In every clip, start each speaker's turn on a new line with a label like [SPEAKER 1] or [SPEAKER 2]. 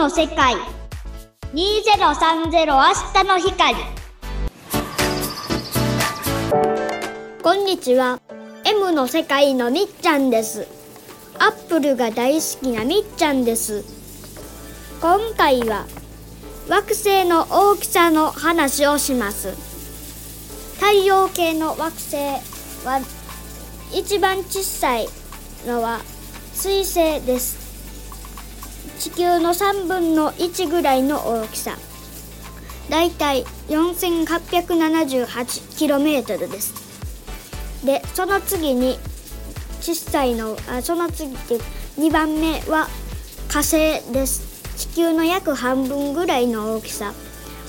[SPEAKER 1] の世界。2030明日の光。こんにちは。M の世界のみっちゃんです。アップルが大好きなみっちゃんです。今回は惑星の大きさの話をします。太陽系の惑星は一番小さいのは水星です。地球の3分の1ぐらいの大きさ。だいたい 4878km です。でその次に小さいのあその次って2番目は火星です。地球の約半分ぐらいの大きさ。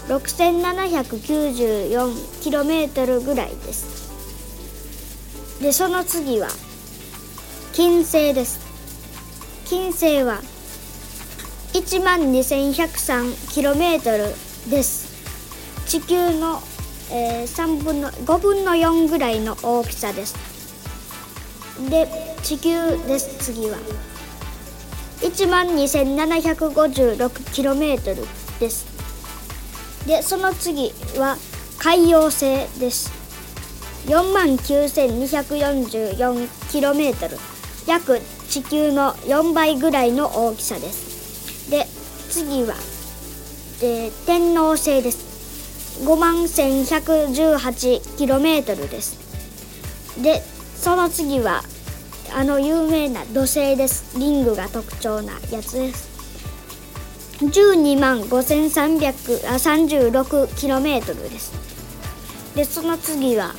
[SPEAKER 1] 6794km ぐらいです。でその次は金星です。金星は1万 2103km です。地球の、えー、3分の5分の4ぐらいの大きさです。で地球です次は。1万 2756km です。でその次は海洋星です。4万 9244km 約地球の4倍ぐらいの大きさです。次は、えー、天王星です。5万 1118km です。でその次はあの有名な土星です。リングが特徴なやつです。12万 5336km です。でその次は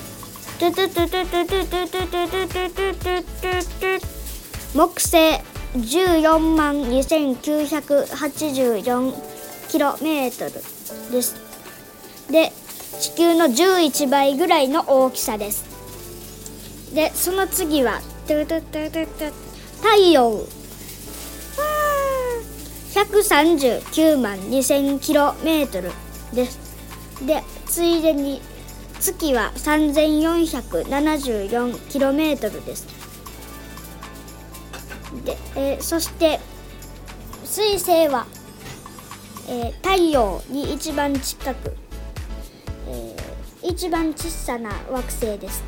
[SPEAKER 1] 木星14万 2984km です。で地球の11倍ぐらいの大きさです。でその次は太陽。139万 2000km です。でついでに月は 3474km です。で、えー、そして水星は、えー、太陽に一番近く、えー、一番小さな惑星です。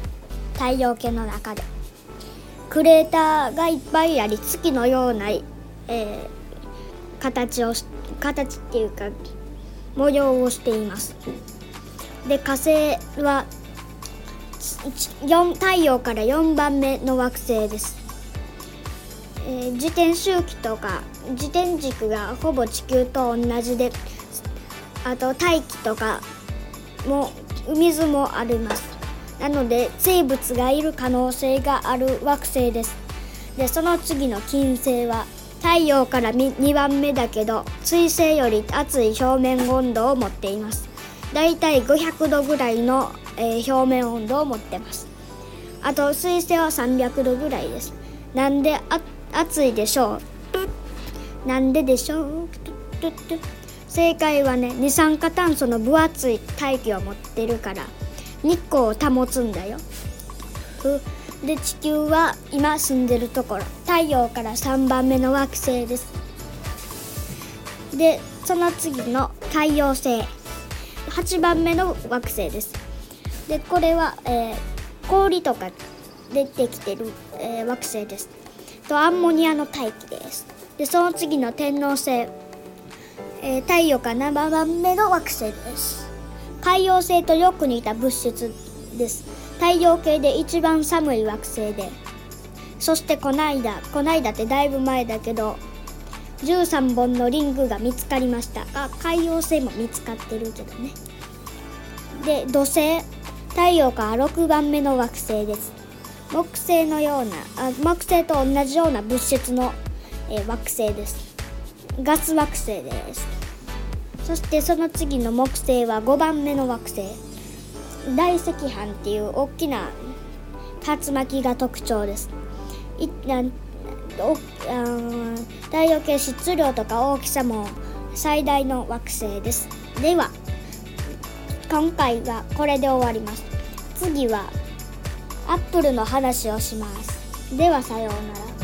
[SPEAKER 1] 太陽系の中で。クレーターがいっぱいあり月のような、えー、形を形っていうか模様をしています。で火星は太陽から4番目の惑星です、えー、自転周期とか自転軸がほぼ地球と同じであと大気とかも水もあります。なので生物がいる可能性がある惑星です。でその次の金星は太陽から2番目だけど水星より熱い表面温度を持っています。だいたい500度ぐらいの、えー、表面温度を持ってます。あと水星は300度ぐらいです。なんであ暑いでしょう。なんででしょう。正解はね二酸化炭素の分厚い大気を持ってるから。日光を保つんだよ。で地球は今住んでるところ。太陽から3番目の惑星です。でその次の太陽星。8番目の惑星です。でこれは、えー、氷とか出てきてる、えー、惑星です。とアンモニアの大気です。でその次の天王星、えー、太陽から7番目の惑星です。海洋星とよく似た物質です。太陽系で一番寒い惑星で。そしてこないだこないだってだいぶ前だけど13本のリングが見つかりました。あ海洋星も見つかってるけどね。で土星太陽から6番目の惑星です。木星のようなあ木星と同じような物質の、えー、惑星です。ガス惑星です。そしてその次の木星は5番目の惑星。大赤斑っていう大きな竜巻が特徴です。いおあ太陽系質量とか大きさも最大の惑星です。では今回はこれで終わります。次はアップルの話をします。ではさようなら。